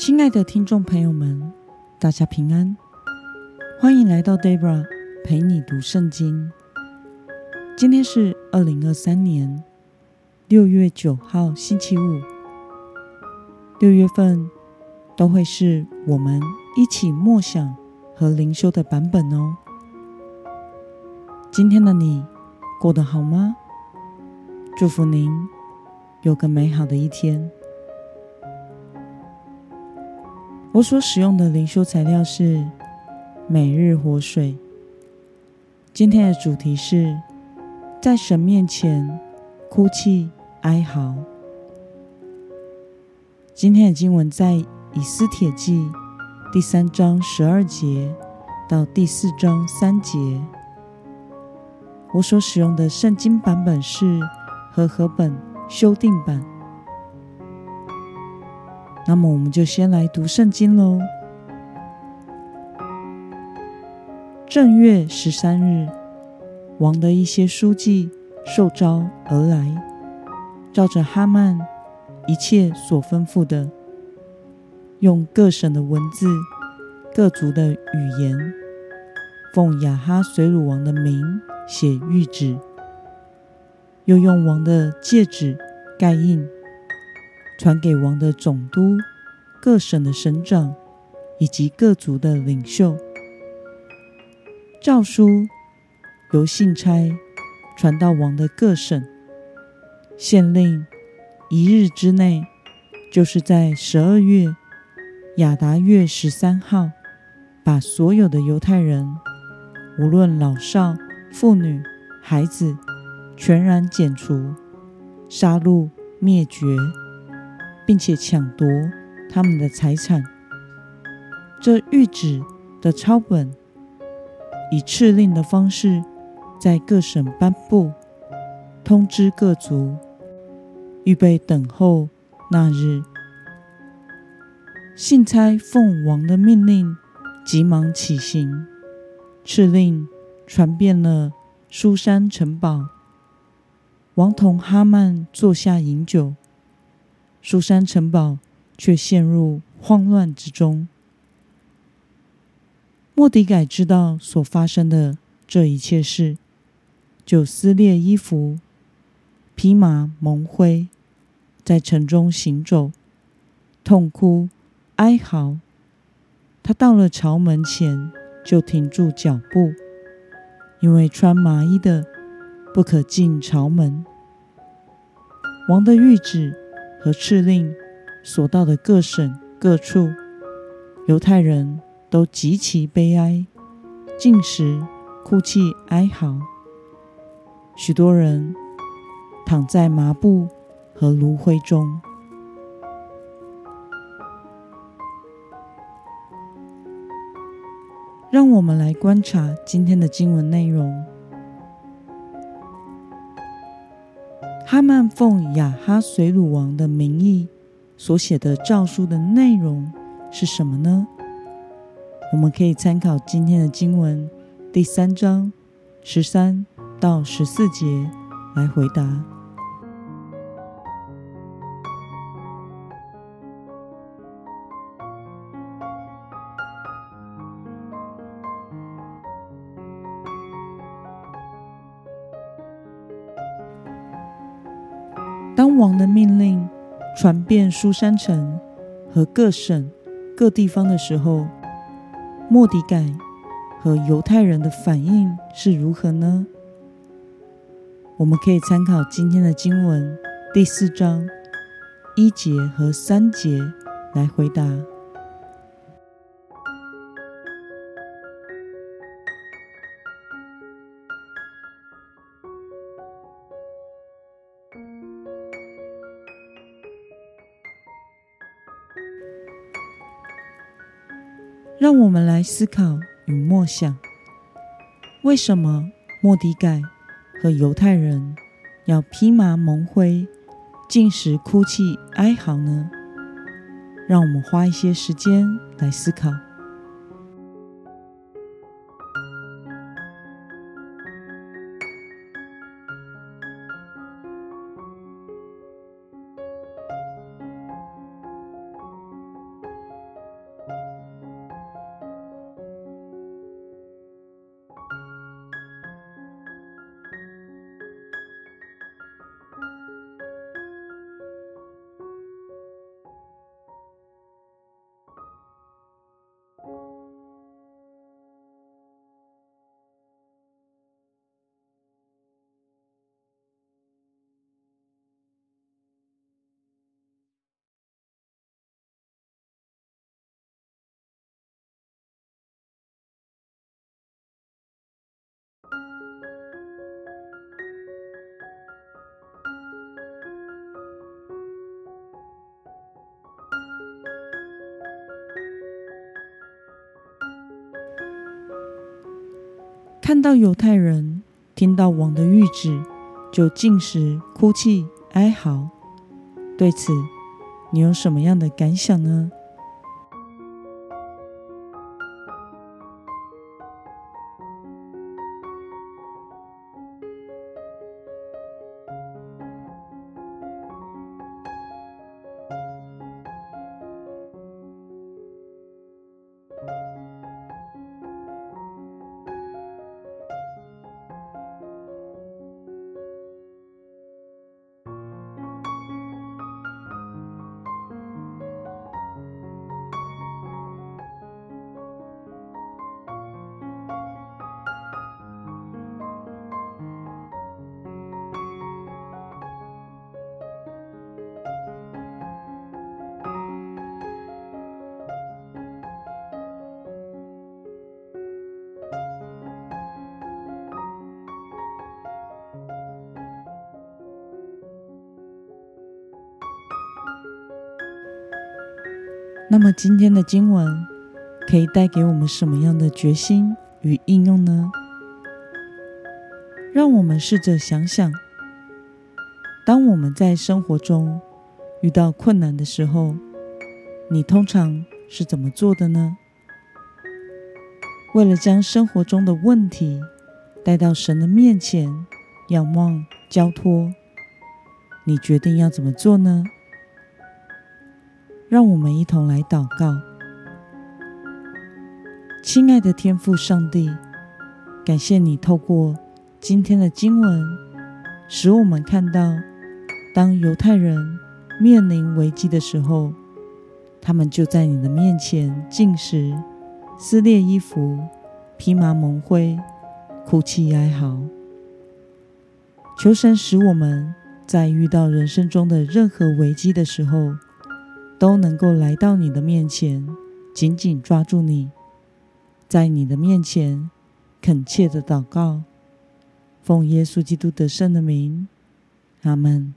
亲爱的听众朋友们，大家平安，欢迎来到 Debra 陪你读圣经。今天是二零二三年六月九号，星期五。六月份都会是我们一起默想和灵修的版本哦。今天的你过得好吗？祝福您有个美好的一天。我所使用的灵修材料是每日活水。今天的主题是在神面前哭泣哀嚎。今天的经文在以斯帖记第三章十二节到第四章三节。我所使用的圣经版本是和合本修订版。那么，我们就先来读圣经喽。正月十三日，王的一些书记受召而来，照着哈曼一切所吩咐的，用各省的文字、各族的语言，奉亚哈随鲁王的名写谕旨，又用王的戒指盖印。传给王的总督、各省的省长以及各族的领袖。诏书由信差传到王的各省，县令一日之内，就是在十二月亚达月十三号，把所有的犹太人，无论老少、妇女、孩子，全然剪除、杀戮、灭绝。并且抢夺他们的财产。这谕旨的抄本以敕令的方式在各省颁布，通知各族，预备等候那日。信差奉王的命令，急忙起行。敕令传遍了苏珊城堡。王同哈曼坐下饮酒。书珊城堡却陷入慌乱之中。莫迪改知道所发生的这一切事，就撕裂衣服，披麻蒙灰，在城中行走，痛哭哀嚎。他到了朝门前，就停住脚步，因为穿麻衣的不可进朝门。王的谕旨。和敕令所到的各省各处，犹太人都极其悲哀，进食、哭泣、哀嚎。许多人躺在麻布和炉灰中。让我们来观察今天的经文内容。哈曼奉亚哈随鲁王的名义所写的诏书的内容是什么呢？我们可以参考今天的经文第三章十三到十四节来回答。当王的命令传遍苏山城和各省各地方的时候，莫迪改和犹太人的反应是如何呢？我们可以参考今天的经文第四章一节和三节来回答。让我们来思考与默想：为什么莫迪改和犹太人要披麻蒙灰、禁食、哭泣、哀嚎呢？让我们花一些时间来思考。看到犹太人听到王的谕旨，就进食、哭泣、哀嚎。对此，你有什么样的感想呢？那么今天的经文可以带给我们什么样的决心与应用呢？让我们试着想想，当我们在生活中遇到困难的时候，你通常是怎么做的呢？为了将生活中的问题带到神的面前，仰望交托，你决定要怎么做呢？让我们一同来祷告，亲爱的天父上帝，感谢你透过今天的经文，使我们看到，当犹太人面临危机的时候，他们就在你的面前进食、撕裂衣服、披麻蒙灰、哭泣哀嚎。求神使我们在遇到人生中的任何危机的时候，都能够来到你的面前，紧紧抓住你，在你的面前恳切的祷告，奉耶稣基督得胜的名，阿门。